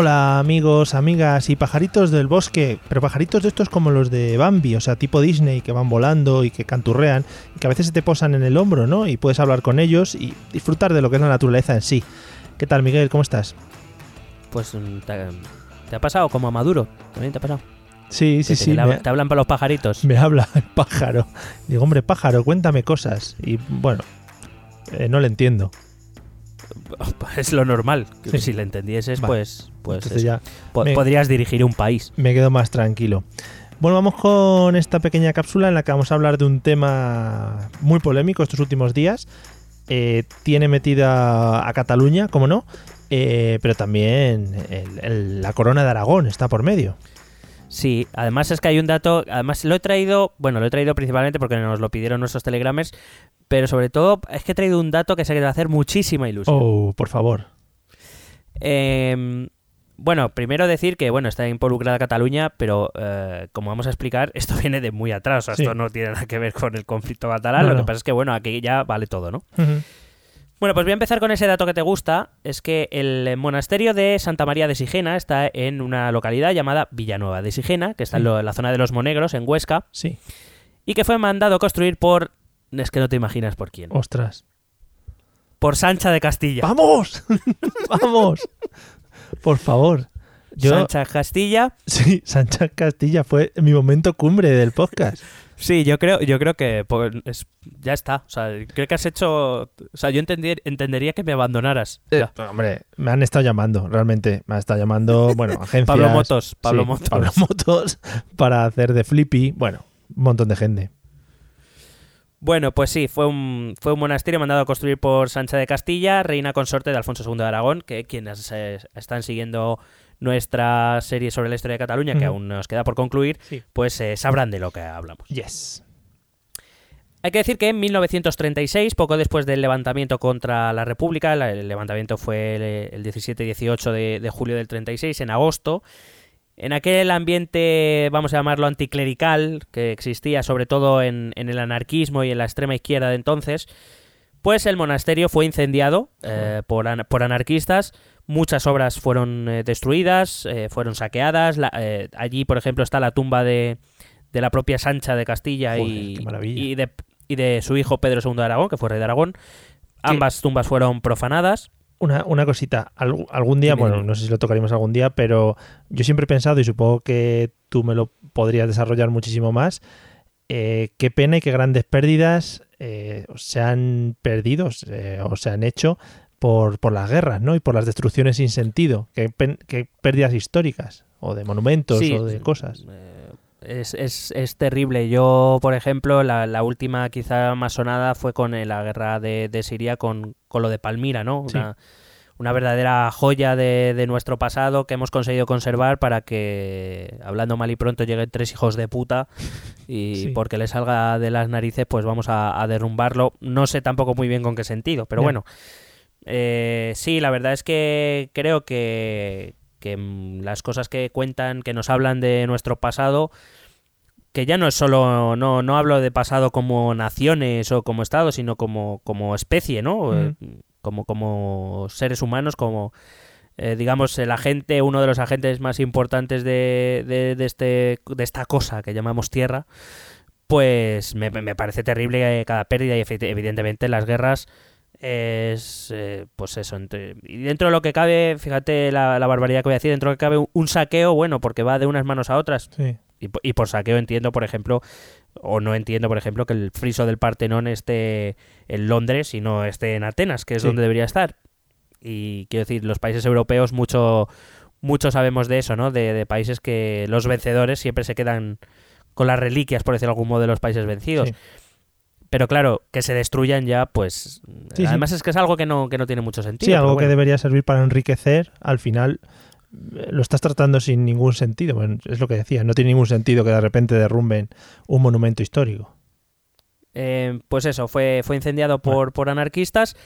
Hola amigos, amigas y pajaritos del bosque, pero pajaritos de estos como los de Bambi, o sea, tipo Disney, que van volando y que canturrean, y que a veces se te posan en el hombro, ¿no? Y puedes hablar con ellos y disfrutar de lo que es la naturaleza en sí. ¿Qué tal Miguel? ¿Cómo estás? Pues mm, te, te ha pasado como a Maduro, también te ha pasado. Sí, sí, sí. Te hablan para los pajaritos. me habla el pájaro. Digo, hombre, pájaro, cuéntame cosas. Y bueno, eh, no le entiendo. Es lo normal. que. Si le entendieses, Vale. pues, pues ya Po- me- podrías dirigir un país. me quedo más tranquilo. Bueno, vamos con esta pequeña cápsula en la que vamos a hablar de un tema muy polémico estos últimos días. Eh, tiene metida a Cataluña, como no, eh, pero también el- el- la corona de Aragón está por medio. Sí, además es que hay un dato, además lo he traído, bueno, lo he traído principalmente porque nos lo pidieron nuestros telegramers, pero sobre todo es que he traído un dato que sé que te va a hacer muchísima ilusión. Oh, por favor. Eh, bueno, primero decir que bueno, está involucrada Cataluña, pero eh, como vamos a explicar, esto viene de muy atrás. O sea, Sí. esto no tiene nada que ver con el conflicto catalán. No, lo que no. pasa es que bueno, aquí ya vale todo, ¿no? Ujú. Bueno, pues voy a empezar con ese dato que te gusta. Es que el monasterio de Santa María de Sigena está en una localidad llamada Villanueva de Sigena, que está en, Sí. lo- en la zona de los Monegros, en Huesca, Sí, y que fue mandado construir por... Es que no te imaginas por quién. ostras. Por Sancha de Castilla. ¡Vamos! ¡Vamos! Por favor. Yo, Sancha Castilla. sí, Sánchez Castilla fue mi momento cumbre del podcast. Sí, yo creo, yo creo que pues, es- ya está. O sea, creo que has hecho. O sea, yo entender- entendería que me abandonaras. Eh, hombre, me han estado llamando, realmente. Me han estado llamando, bueno, agencias. Pablo Motos, Pablo sí, Motos. Pablo Motos para hacer de Flippy. Bueno, un montón de gente. Bueno, pues sí, fue un, fue un monasterio mandado a construir por Sancha de Castilla, reina consorte de Alfonso II de Aragón, que quienes eh, están siguiendo nuestra serie sobre la historia de Cataluña, que aún nos queda por concluir, Sí. pues eh, sabrán de lo que hablamos. Yes. Hay que decir que en 1936, poco después del levantamiento contra la República, el levantamiento fue el, el 17 y 18 de, de julio del 36, en agosto, en aquel ambiente, vamos a llamarlo anticlerical, que existía sobre todo en, en el anarquismo y en la extrema izquierda de entonces, pues el monasterio fue incendiado eh, por, an- por anarquistas, muchas obras fueron eh, destruidas, eh, fueron saqueadas, la- allí por ejemplo está la tumba de, de la propia Sancha de Castilla Joder, y, qué maravilla. y de, y de su hijo Pedro II de Aragón, que fue rey de Aragón. Ambas tumbas fueron profanadas. Una, una cosita, algún día, bueno, no sé si lo tocaremos algún día, pero yo siempre he pensado, y supongo que tú me lo podrías desarrollar muchísimo más, eh, qué pena y qué grandes pérdidas eh, se han perdido eh, o se han hecho por, por las guerras, ¿no? Y por las destrucciones sin sentido. Qué, pérdidas históricas, o de monumentos, Sí, o de cosas. eh, Es, es- es terrible. Yo, por ejemplo, la, la última quizá más sonada fue con eh, la guerra de, de Siria con, con lo de Palmira, ¿no? Sí. Una, una verdadera joya de, de nuestro pasado que hemos conseguido conservar para que, hablando mal y pronto, lleguen tres hijos de puta y Sí. porque le salga de las narices, pues vamos a, a derrumbarlo. No sé tampoco muy bien con qué sentido, pero bueno. Eh, sí, la verdad es que creo que, que mm, las cosas que cuentan, que nos hablan de nuestro pasado, que ya no es solo, no, no hablo de pasado como naciones o como Estado, sino como, como especie, ¿no? Eh, Como, como seres humanos, como, eh, digamos, el agente, uno de los agentes más importantes de, de, de este, de esta cosa que llamamos Tierra, pues me, me parece terrible eh, cada pérdida y evidentemente las guerras es eh, pues eso entre- y dentro de lo que cabe fíjate la, la barbaridad que voy a decir dentro de lo que cabe un, un saqueo bueno porque va de unas manos a otras Sí. y, y por saqueo entiendo por ejemplo O no entiendo, por ejemplo, que el friso del Partenón esté en Londres y no esté en Atenas, que es Sí. donde debería estar. Y quiero decir, los países europeos mucho, mucho sabemos de eso, ¿no? De, de países que los vencedores siempre se quedan con las reliquias, por decirlo de algún modo, de los países vencidos. Sí. Pero claro, que se destruyan ya, pues... Sí, sí. además es que es algo que no, que no tiene mucho sentido. Sí, algo que debería servir para enriquecer, al final eh, lo estás tratando sin ningún sentido. Bueno, es lo que decía, no tiene ningún sentido que de repente derrumben un monumento histórico. Eh, pues eso, fue, fue incendiado por, por anarquistas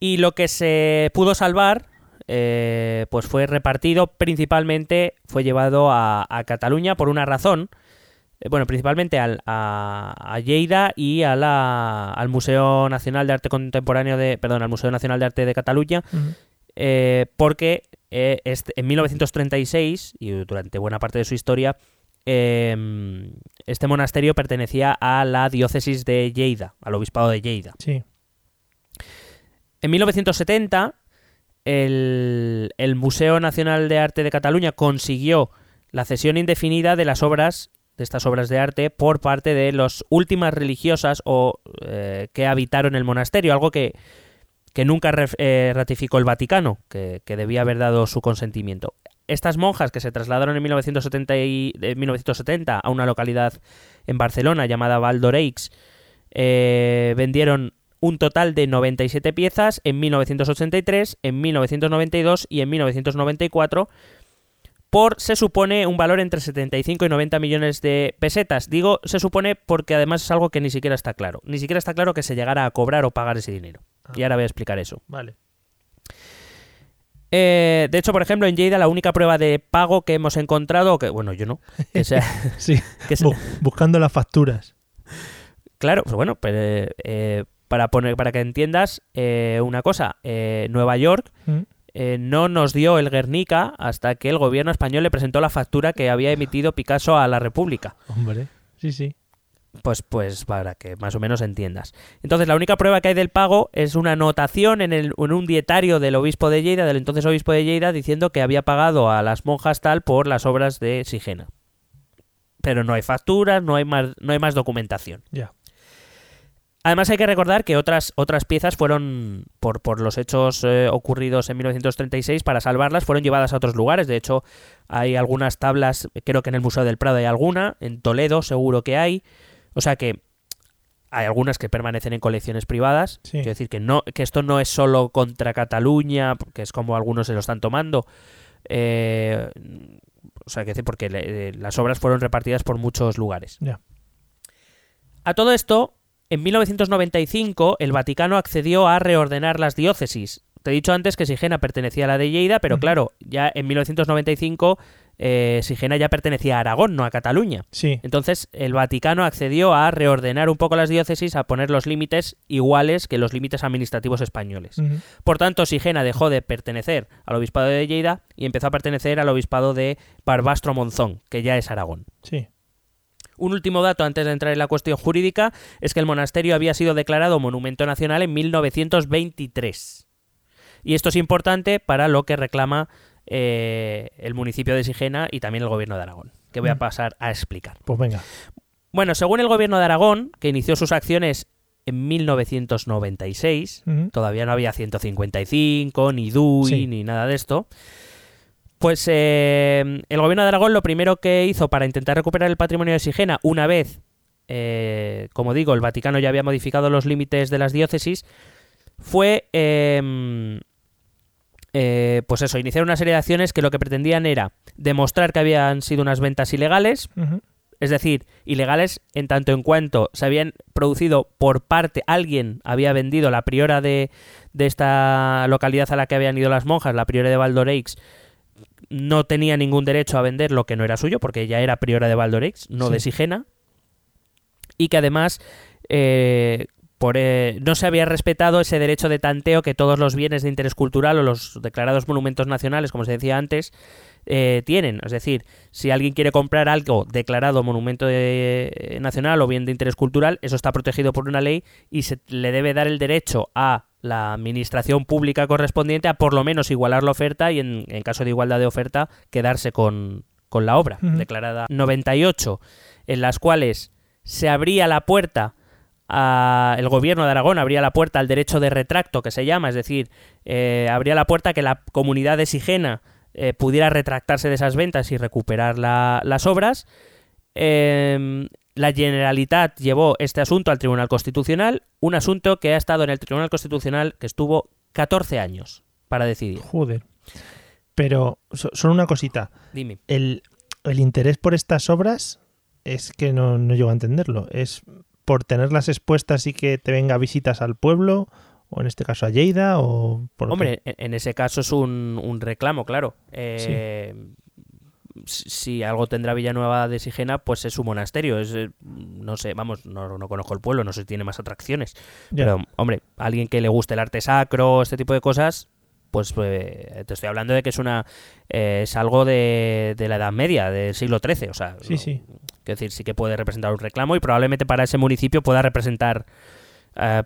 y lo que se pudo salvar eh, pues fue repartido principalmente, fue llevado a, a Cataluña por una razón, bueno, principalmente al- a, a Lleida y a la- al Museo Nacional de Arte Contemporáneo de, perdón, al Museo Nacional de Arte de Cataluña, eh, porque eh, este- en 1936 y durante buena parte de su historia eh, este monasterio pertenecía a la diócesis de Lleida, al obispado de Lleida. Sí, En 1970 el, el Museo Nacional de Arte de Cataluña consiguió la cesión indefinida de las obras de estas obras de arte por parte de las últimas religiosas o eh, que habitaron el monasterio, algo que, que nunca ref- eh, ratificó el Vaticano, que, que debía haber dado su consentimiento. Estas monjas que se trasladaron en 1970, y- de 1970 a una localidad en Barcelona llamada Valdoreix, eh, vendieron un total de 97 piezas en 1983, en 1992 y en 1994 por, se supone, un valor entre 75 y 90 millones de pesetas. Digo, se supone porque además es algo que ni siquiera está claro. Ni siquiera está claro que se llegara a cobrar o pagar ese dinero. Y ahora voy a explicar eso. vale. Eh, de hecho, por ejemplo, en Lleida la única prueba de pago que hemos encontrado, que bueno, yo no, que sea, Sí, que buscando las facturas. Claro, pues bueno, pero, eh, para, poner, para que entiendas eh, una cosa, eh, Nueva York Mm. Eh, no nos dio el Guernica hasta que el gobierno español le presentó la factura que había emitido Picasso a la República. Hombre, sí, sí. Pues, pues para que más o menos entiendas. Entonces, la única prueba que hay del pago es una anotación en, el, en un dietario del obispo de Lleida, del entonces obispo de Lleida, diciendo que había pagado a las monjas tal por las obras de Sigena. Pero no hay facturas, no hay más, no hay más documentación. Ya. Además hay que recordar que otras, otras piezas fueron, por, por los hechos eh, ocurridos en 1936, para salvarlas, fueron llevadas a otros lugares. De hecho, hay algunas tablas, creo que en el Museo del Prado hay alguna, en Toledo seguro que hay. O sea que hay algunas que permanecen en colecciones privadas. Sí. Quiero decir que, no, que esto no es solo contra Cataluña, que es como algunos se lo están tomando. Eh, o sea, que decir, porque le- eh, las obras fueron repartidas por muchos lugares. A todo esto, en 1995 el Vaticano accedió a reordenar las diócesis. Te he dicho antes que Sigena pertenecía a la de Lleida, pero claro, ya en 1995 eh, Sigena ya pertenecía a Aragón, no a Cataluña. Sí, Entonces el Vaticano accedió a reordenar un poco las diócesis, a poner los límites iguales que los límites administrativos españoles. Por tanto, Sigena dejó de pertenecer al obispado de Lleida y empezó a pertenecer al obispado de Barbastro Monzón, que ya es Aragón. sí. Un último dato antes de entrar en la cuestión jurídica es que el monasterio había sido declarado monumento nacional en 1923. Y esto es importante para lo que reclama eh, el municipio de Sigena y también el gobierno de Aragón, que voy a Mm. pasar a explicar. Pues venga. Bueno, según el gobierno de Aragón, que inició sus acciones en 1996, Ujú, todavía no había 155, ni DUI, Sí. ni nada de esto. Pues eh, el gobierno de Aragón lo primero que hizo para intentar recuperar el patrimonio de Sigena, una vez, eh, como digo, el Vaticano ya había modificado los límites de las diócesis, fue, eh, eh, pues eso, iniciar una serie de acciones que lo que pretendían era demostrar que habían sido unas ventas ilegales, es decir, ilegales en tanto en cuanto se habían producido por parte, alguien había vendido la priora de, de esta localidad a la que habían ido las monjas, la priora de Valdoreix, no tenía ningún derecho a vender lo que no era suyo, porque ella era priora de Valdoreix, no Sí. de Sigena, y que además eh, por, eh, no se había respetado ese derecho de tanteo que todos los bienes de interés cultural o los declarados monumentos nacionales, como se decía antes, eh, tienen. Es decir, si alguien quiere comprar algo declarado monumento de- eh, nacional o bien de interés cultural, eso está protegido por una ley y se le debe dar el derecho a la administración pública correspondiente a por lo menos igualar la oferta y en, en caso de igualdad de oferta quedarse con, con la obra Ujú. declarada 98 en las cuales se abría la puerta a, el gobierno de Aragón abría la puerta al derecho de retracto que se llama, es decir, eh, abría la puerta a que la comunidad de Sigena eh, pudiera retractarse de esas ventas y recuperar las obras. Em, la Generalitat llevó este asunto al Tribunal Constitucional, un asunto que ha estado en el Tribunal Constitucional que estuvo 14 años para decidir. Joder. Pero solo una cosita. Dime. El, interés por estas obras es que no, no llego a entenderlo. ¿Es por tenerlas expuestas y que te venga visitas al pueblo? o en este caso a Lleida o por hombre en ese caso es un, un reclamo claro eh, si algo tendrá Villanueva de Sigena, pues es su monasterio. Es, eh, no sé, vamos, no, no conozco el pueblo, no sé si tiene más atracciones. Pero, hombre, alguien que le guste el arte sacro, este tipo de cosas, pues eh, te estoy hablando de que es una eh, es algo de, de, la Edad Media, del siglo XIII. O sea, sí, sí. Quiero decir, sí que puede representar un reclamo y probablemente para ese municipio pueda representar.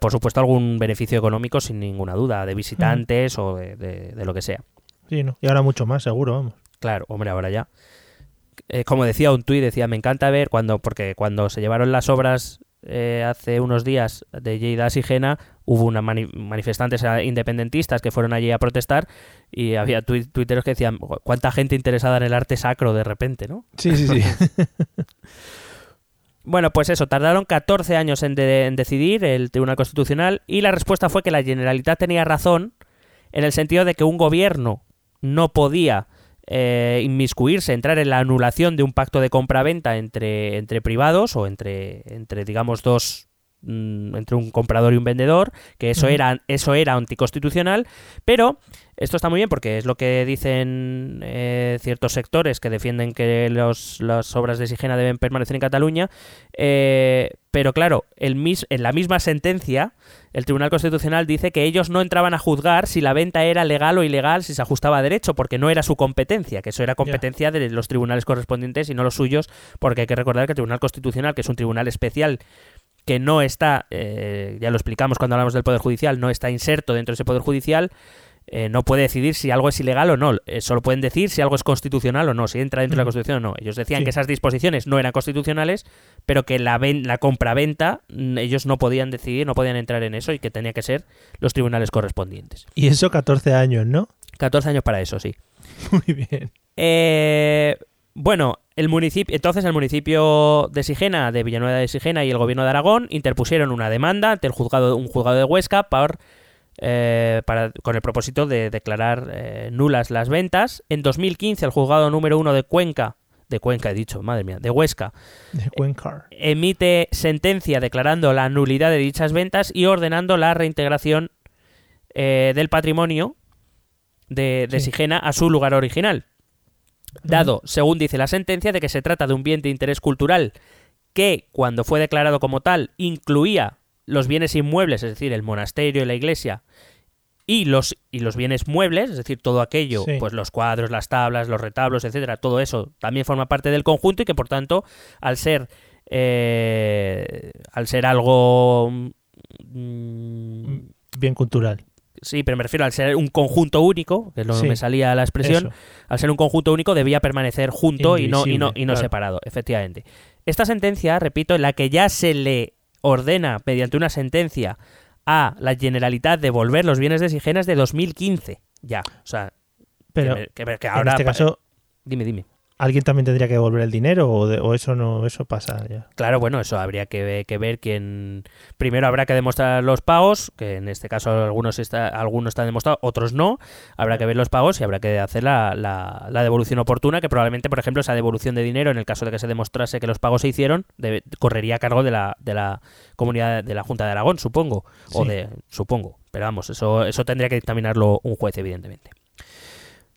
por supuesto, algún beneficio económico sin ninguna duda, de visitantes o de, de, lo que sea. Sí, ¿no? Y ahora mucho más, seguro, vamos. Claro, hombre, ahora ya. Eh, como decía un tuit, decía, me encanta ver cuando, porque cuando se llevaron las obras eh, hace unos días de Lleida Sigena, hubo unas manifestantes independentistas que fueron allí a protestar y había tuiteros que decían, cuánta gente interesada en el arte sacro de repente, ¿no? Sí, sí, sí. bueno, pues eso, tardaron 14 años en, en, decidir el Tribunal Constitucional y la respuesta fue que la Generalitat tenía razón en el sentido de que un gobierno no podía eh, inmiscuirse, entrar en la anulación de un pacto de compra-venta entre, entre privados o entre, entre digamos, dos mm, entre un comprador y un vendedor, que eso era eso era anticonstitucional, pero esto está muy bien porque es lo que dicen eh, ciertos sectores que defienden que los, las obras de Sigena deben permanecer en Cataluña, eh, pero claro, el mis, en la misma sentencia, el Tribunal Constitucional dice que ellos no entraban a juzgar si la venta era legal o ilegal, si se ajustaba a derecho, porque no era su competencia, que eso era competencia de los tribunales correspondientes y no los suyos, porque hay que recordar que el Tribunal Constitucional, que es un tribunal especial que no está, eh, ya lo explicamos cuando hablamos del Poder Judicial, no está inserto dentro de ese Poder Judicial, eh, no puede decidir si algo es ilegal o no. Eh, solo pueden decir si algo es constitucional o no, si entra dentro de la Constitución o no. Ellos decían que esas disposiciones no eran constitucionales, pero que la, la compra-venta mm, ellos no podían decidir, no podían entrar en eso y que tenía que ser los tribunales correspondientes. Y eso 14 años, ¿no? 14 años para eso, sí. Muy bien. Eh, bueno, el municipio, entonces el municipio de Sigena, de Villanueva de Sigena y el gobierno de Aragón interpusieron una demanda ante el juzgado, un juzgado de Huesca por eh, para, con el propósito de declarar eh, nulas las ventas. En 2015 el juzgado número uno de Cuenca, de Cuenca he dicho, madre mía, de Huesca, de emite sentencia declarando la nulidad de dichas ventas y ordenando la reintegración eh, del patrimonio de, de Sigena a su lugar original. Dado, según dice la sentencia, de que se trata de un bien de interés cultural que, cuando fue declarado como tal, incluía los bienes inmuebles, es decir, el monasterio y la iglesia, y los, y los bienes muebles, es decir, todo aquello, pues los cuadros, las tablas, los retablos, etcétera, todo eso también forma parte del conjunto y que por tanto, al ser eh, al ser algo mm, bien cultural. Sí, pero me refiero al ser un conjunto único, que no me salía la expresión, al ser un conjunto único debía permanecer junto y no, y no, y no separado, efectivamente. Esta sentencia, repito, en la que ya se le ordena mediante una sentencia a la Generalitat devolver los bienes de Sigenas de 2015. Ya, o sea, pero que, ahora en este caso, dime, dime alguien también tendría que devolver el dinero o, eso no eso pasa ya. Claro, bueno, eso habría que, ver quién primero habrá que demostrar los pagos, que en este caso algunos está, algunos están demostrados, otros no. Habrá que ver los pagos y habrá que hacer la, la, devolución oportuna, que probablemente, por ejemplo, esa devolución de dinero, en el caso de que se demostrase que los pagos se hicieron, correría a cargo de la, de la comunidad de la Junta de Aragón, supongo, o de supongo. Pero vamos, eso eso tendría que dictaminarlo un juez, evidentemente.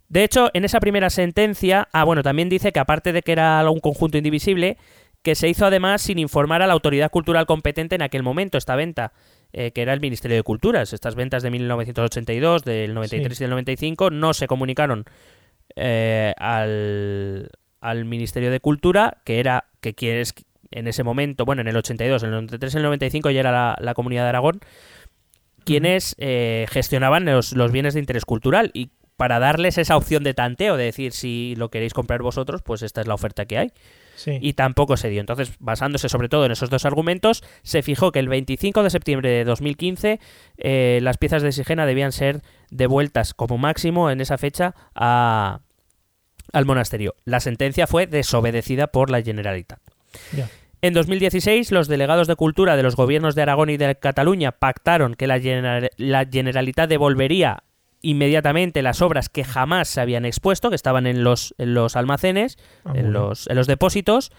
De hecho, en esa primera sentencia, ah, bueno, también dice que aparte de que era un conjunto indivisible, que se hizo además sin informar a la autoridad cultural competente en aquel momento, esta venta, eh, que era el Ministerio de Culturas. Estas ventas de 1982, del 93 y del 95, no se comunicaron eh, al, al, Ministerio de Cultura, que era, que quieres en ese momento, bueno, en el 82, en el 93 y el 95 ya era la, la Comunidad de Aragón, quienes eh, gestionaban los, los, bienes de interés cultural. Y para darles esa opción de tanteo, de decir si lo queréis comprar vosotros, pues esta es la oferta que hay. Sí. Y tampoco se dio. Entonces, basándose sobre todo en esos dos argumentos, se fijó que el 25 de septiembre de 2015 eh, las piezas de Sigena debían ser devueltas como máximo en esa fecha a, al monasterio. La sentencia fue desobedecida por la Generalitat. En 2016, los delegados de cultura de los gobiernos de Aragón y de Cataluña pactaron que la Generalitat devolvería inmediatamente las obras que jamás se habían expuesto, que estaban en los, en los almacenes, Ah, en los, en los depósitos,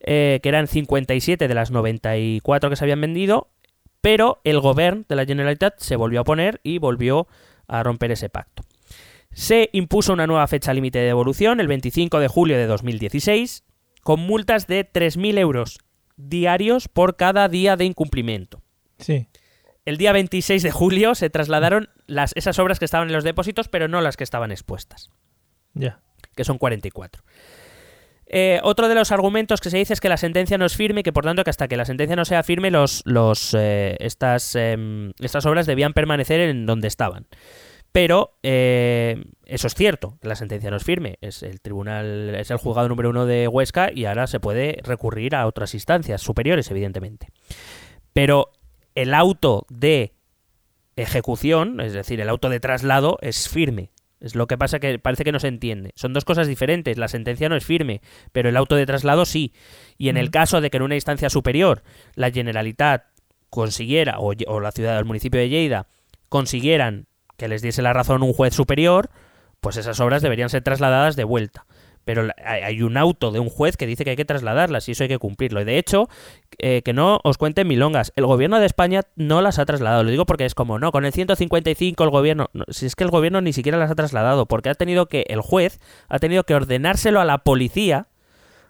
eh, que eran 57 de las 94 que se habían vendido, pero el gobierno de la Generalitat se volvió a oponer y volvió a romper ese pacto. Se impuso una nueva fecha límite de devolución, el 25 de julio de 2016, con multas de 3.000 euros diarios por cada día de incumplimiento. Sí. El día 26 de julio se trasladaron las, esas obras que estaban en los depósitos, pero no las que estaban expuestas, Ya. que son 44. Eh, otro de los argumentos que se dice es que la sentencia no es firme y que por tanto que hasta que la sentencia no sea firme los, los, eh, estas, em, estas obras debían permanecer en donde estaban. Pero eh, eso es cierto, que la sentencia no es firme. Es el tribunal, es el juzgado número uno de Huesca y ahora se puede recurrir a otras instancias superiores, evidentemente. Pero el auto de ejecución, es decir, el auto de traslado, es firme. Es lo que pasa que parece que no se entiende. Son dos cosas diferentes. La sentencia no es firme, pero el auto de traslado sí. Y en el caso de que en una instancia superior la Generalitat consiguiera, o, o la ciudad del municipio de Lleida, consiguieran que les diese la razón un juez superior, pues esas obras deberían ser trasladadas de vuelta. Pero hay un auto de un juez que dice que hay que trasladarlas y eso hay que cumplirlo. Y de hecho, eh, que no os cuenten milongas, el gobierno de España no las ha trasladado. Lo digo porque es como, no, con el 155 el gobierno... no, si es que el gobierno ni siquiera las ha trasladado, porque ha tenido que, el juez ha tenido que ordenárselo a la policía,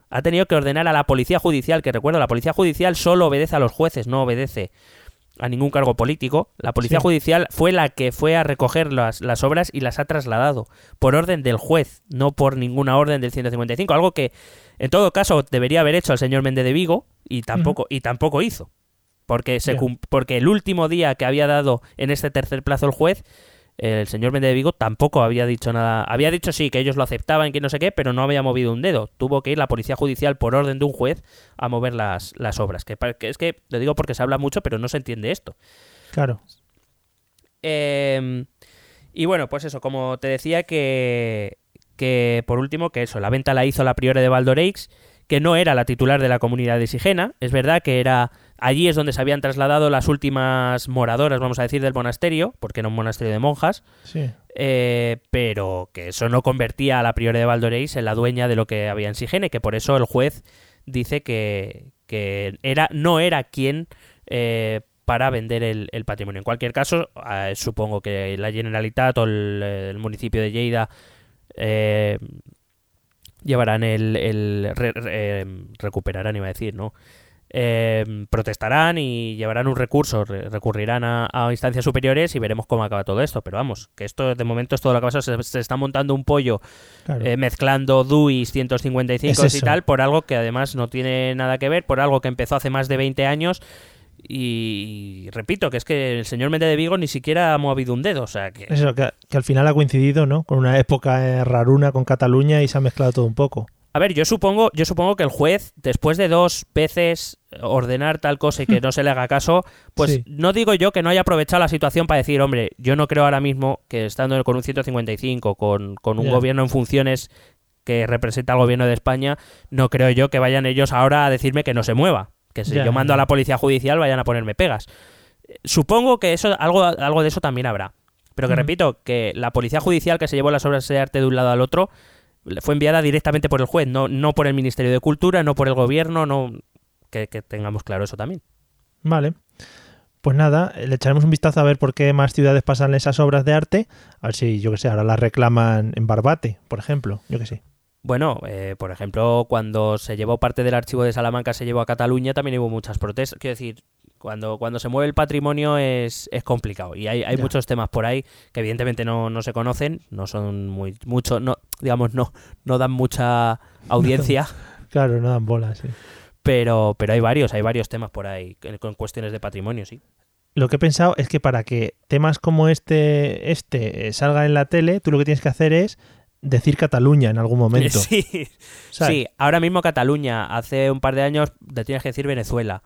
ha tenido que ordenar a la policía judicial, que recuerdo, la policía judicial solo obedece a los jueces, no obedece a ningún cargo político. La policía Sí. judicial fue la que fue a recoger las, las obras y las ha trasladado por orden del juez, no por ninguna orden del 155, algo que en todo caso debería haber hecho el señor Méndez de Vigo y tampoco y tampoco hizo. Porque se porque el último día que había dado en este tercer plazo el juez el señor Méndez de Vigo tampoco había dicho nada. Había dicho sí, que ellos lo aceptaban, que no sé qué, pero no había movido un dedo. Tuvo que ir la policía judicial por orden de un juez a mover las, las obras. Que, es que, lo digo porque se habla mucho, pero no se entiende esto. Claro. Eh, y bueno, pues eso, como te decía que, que por último, que eso, la venta la hizo la priora de Valdoreix, que no era la titular de la comunidad de Sigena. Es verdad que era allí es donde se habían trasladado las últimas moradoras, vamos a decir, del monasterio, porque era un monasterio de monjas. Sí. Eh, pero que eso no convertía a la priora de Valdoreix en la dueña de lo que había en Sigena y que por eso el juez dice que, que era, no era quien eh, para vender el, el patrimonio. En cualquier caso, eh, supongo que la Generalitat o el, el municipio de Lleida eh, llevarán el, el re- re- eh, recuperarán, iba a decir, ¿no? Eh, protestarán y llevarán un recurso, re- recurrirán a, a instancias superiores y veremos cómo acaba todo esto. Pero vamos, que esto de momento es todo lo que pasa. Se, se está montando un pollo Claro. eh, mezclando DUIs 155 Es y tal por algo que además no tiene nada que ver, por algo que empezó hace más de 20 años. Y, repito, que es que el señor Méndez de Vigo ni siquiera ha movido un dedo. O sea que. Eso, que, que al final ha coincidido, ¿no? Con una época eh, raruna con Cataluña y se ha mezclado todo un poco. A ver, yo supongo, yo supongo que el juez, después de dos veces ordenar tal cosa y que no se le haga caso, pues Sí. no digo yo que no haya aprovechado la situación para decir, hombre, yo no creo ahora mismo que estando con un 155, con, con un gobierno en funciones que representa al gobierno de España, no creo yo que vayan ellos ahora a decirme que no se mueva. Que si yo mando a la policía judicial vayan a ponerme pegas. Eh, Supongo que eso algo, algo de eso también habrá. Pero que Ujú. repito, que la policía judicial que se llevó las obras de arte de un lado al otro fue enviada directamente por el juez, no, no por el Ministerio de Cultura, no por el gobierno, no que, que tengamos claro eso también. Vale. Pues nada, le echaremos un vistazo a ver por qué más ciudades pasan esas obras de arte. A ver si, yo que sé, ahora las reclaman en Barbate, por ejemplo. Yo que sé. Bueno, eh, por ejemplo, cuando se llevó parte del archivo de Salamanca, se llevó a Cataluña, también hubo muchas protestas. Quiero decir, cuando, cuando se mueve el patrimonio es, es complicado. Y hay, hay muchos temas por ahí que evidentemente no, no se conocen, no son muy mucho, no, digamos, no, no dan mucha audiencia. Claro, no dan bolas, sí. Pero, pero hay varios, hay varios temas por ahí con cuestiones de patrimonio, sí. lo que he pensado es que para que temas como este, este eh, salga en la tele, tú lo que tienes que hacer es decir Cataluña en algún momento. Sí, ¿sabes? sí, ahora mismo Cataluña, hace un par de años te tienes que decir Venezuela.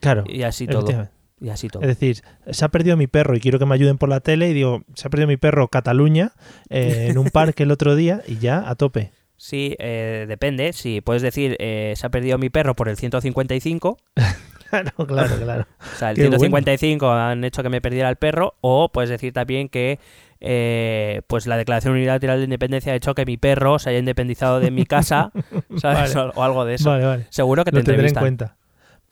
Claro. Y así todo. Y así todo. Es decir, se ha perdido mi perro y quiero que me ayuden por la tele y digo, se ha perdido mi perro Cataluña eh, en un parque el otro día y ya a tope. Sí, eh, depende. Sí, puedes decir, eh, se ha perdido mi perro por el 155. Claro, claro, claro. O sea, el Qué 155 han hecho que me perdiera el perro. O puedes decir también que eh, pues la Declaración Unilateral de Independencia ha hecho que mi perro se haya independizado de mi casa, ¿sabes? Vale. O, o algo de eso. Vale, vale. Seguro que te Lo tendré en cuenta.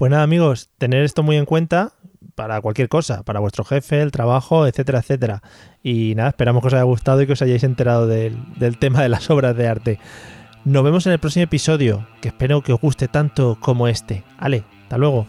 Pues nada, amigos, tener esto muy en cuenta para cualquier cosa, para vuestro jefe, el trabajo, etcétera, etcétera. Y nada, esperamos que os haya gustado y que os hayáis enterado del, del tema de las obras de arte. Nos vemos en el próximo episodio, que espero que os guste tanto como este. Ale, hasta luego.